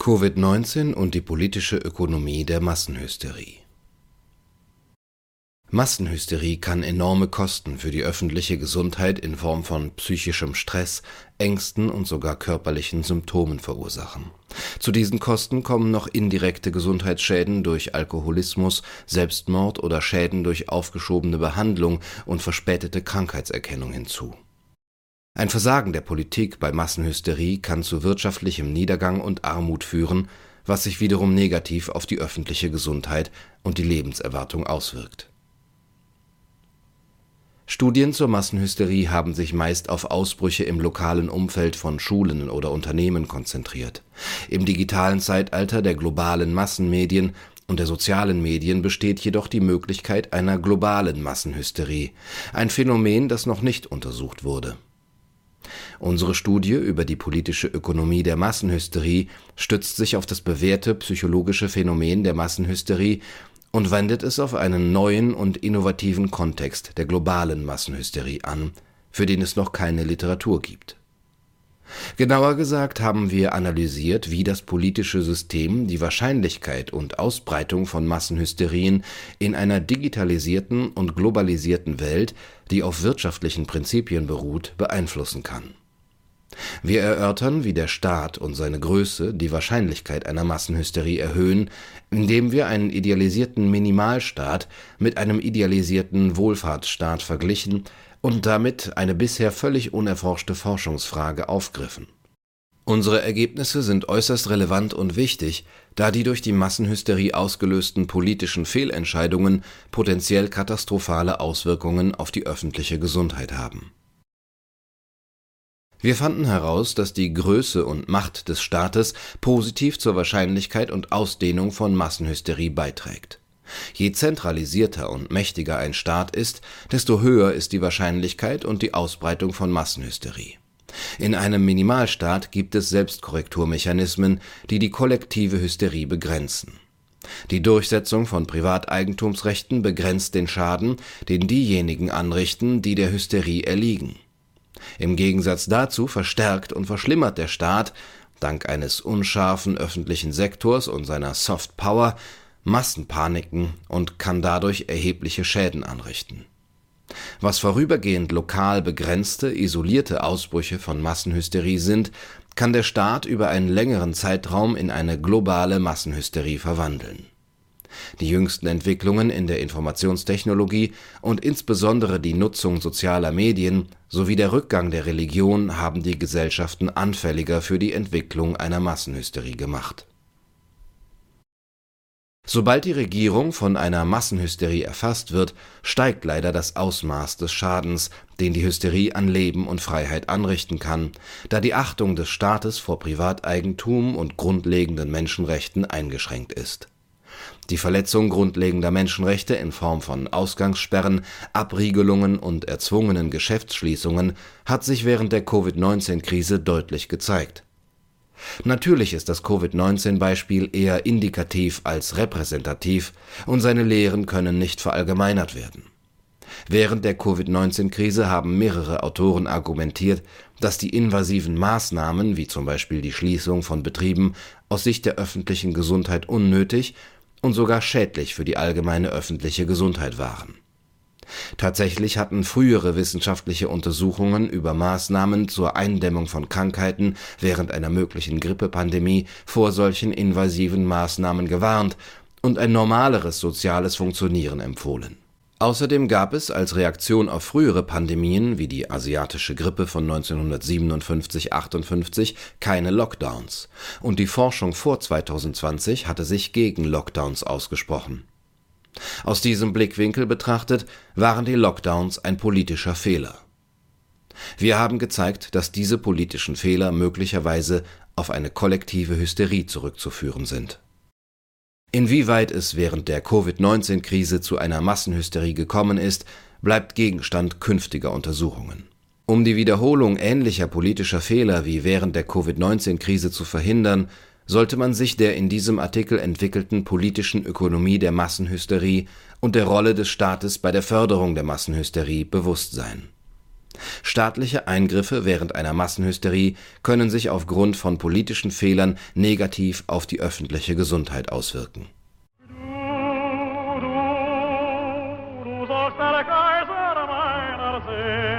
Covid-19 und die politische Ökonomie der Massenhysterie Massenhysterie kann enorme Kosten für die öffentliche Gesundheit in Form von psychischem Stress, Ängsten und sogar körperlichen Symptomen verursachen. Zu diesen Kosten kommen noch indirekte Gesundheitsschäden durch Alkoholismus, Selbstmord oder Schäden durch aufgeschobene Behandlung und verspätete Krankheitserkennung hinzu ein Versagen der Politik bei Massenhysterie kann zu wirtschaftlichem Niedergang und Armut führen, was sich wiederum negativ auf die öffentliche Gesundheit und die Lebenserwartung auswirkt. Studien zur Massenhysterie haben sich meist auf Ausbrüche im lokalen Umfeld von Schulen oder Unternehmen konzentriert. Im digitalen Zeitalter der globalen Massenmedien und der sozialen Medien besteht jedoch die Möglichkeit einer globalen Massenhysterie, ein Phänomen, das noch nicht untersucht wurde Unsere Studie über die politische Ökonomie der Massenhysterie stützt sich auf das bewährte psychologische Phänomen der Massenhysterie und wendet es auf einen neuen und innovativen Kontext der globalen Massenhysterie an, für den es noch keine Literatur gibt. Genauer gesagt haben wir analysiert, wie das politische System die Wahrscheinlichkeit und Ausbreitung von Massenhysterien in einer digitalisierten und globalisierten Welt, die auf wirtschaftlichen Prinzipien beruht, beeinflussen kann wir erörtern, wie der Staat und seine Größe die Wahrscheinlichkeit einer Massenhysterie erhöhen, indem wir einen idealisierten Minimalstaat mit einem idealisierten Wohlfahrtsstaat verglichen und damit eine bisher völlig unerforschte Forschungsfrage aufgriffen. Unsere Ergebnisse sind äußerst relevant und wichtig, da die durch die Massenhysterie ausgelösten politischen Fehlentscheidungen potenziell katastrophale Auswirkungen auf die öffentliche Gesundheit haben wir fanden heraus, dass die Größe und Macht des Staates positiv zur Wahrscheinlichkeit und Ausdehnung von Massenhysterie beiträgt. Je zentralisierter und mächtiger ein Staat ist, desto höher ist die Wahrscheinlichkeit und die Ausbreitung von Massenhysterie. In einem Minimalstaat gibt es Selbstkorrekturmechanismen, die die kollektive Hysterie begrenzen. Die Durchsetzung von Privateigentumsrechten begrenzt den Schaden, den diejenigen anrichten, die der Hysterie erliegen im Gegensatz dazu verstärkt und verschlimmert der Staat, dank eines unscharfen öffentlichen Sektors und seiner Soft Power, Massenpaniken und kann dadurch erhebliche Schäden anrichten. Was vorübergehend lokal begrenzte, isolierte Ausbrüche von Massenhysterie sind, kann der Staat über einen längeren Zeitraum in eine globale Massenhysterie verwandeln die jüngsten Entwicklungen in der Informationstechnologie und insbesondere die Nutzung sozialer Medien sowie der Rückgang der Religion haben die Gesellschaften anfälliger für die Entwicklung einer Massenhysterie gemacht. Sobald die Regierung von einer Massenhysterie erfasst wird, steigt leider das Ausmaß des Schadens, den die Hysterie an Leben und Freiheit anrichten kann, da die Achtung des Staates vor Privateigentum und grundlegenden Menschenrechten eingeschränkt ist die Verletzung grundlegender Menschenrechte in Form von Ausgangssperren, Abriegelungen und erzwungenen Geschäftsschließungen hat sich während der Covid-19-Krise deutlich gezeigt. Natürlich ist das Covid-19-Beispiel eher indikativ als repräsentativ und seine Lehren können nicht verallgemeinert werden. Während der Covid-19-Krise haben mehrere Autoren argumentiert, dass die invasiven Maßnahmen, wie zum Beispiel die Schließung von Betrieben, aus Sicht der öffentlichen Gesundheit unnötig und sogar schädlich für die allgemeine öffentliche Gesundheit waren. Tatsächlich hatten frühere wissenschaftliche Untersuchungen über Maßnahmen zur Eindämmung von Krankheiten während einer möglichen Grippepandemie vor solchen invasiven Maßnahmen gewarnt und ein normaleres soziales Funktionieren empfohlen Außerdem gab es als Reaktion auf frühere Pandemien wie die asiatische Grippe von 1957 / 58 keine Lockdowns, und die Forschung vor 2020 hatte sich gegen Lockdowns ausgesprochen. Aus diesem Blickwinkel betrachtet waren die Lockdowns ein politischer Fehler. Wir haben gezeigt, dass diese politischen Fehler möglicherweise auf eine kollektive Hysterie zurückzuführen sind Inwieweit es während der Covid-19-Krise zu einer Massenhysterie gekommen ist, bleibt Gegenstand künftiger Untersuchungen. Um die Wiederholung ähnlicher politischer Fehler wie während der Covid-19-Krise zu verhindern, sollte man sich der in diesem Artikel entwickelten politischen Ökonomie der Massenhysterie und der Rolle des Staates bei der Förderung der Massenhysterie bewusst sein Staatliche Eingriffe während einer Massenhysterie können sich aufgrund von politischen Fehlern negativ auf die öffentliche Gesundheit auswirken. Du, du, du sollst der Kaiser meiner Seele.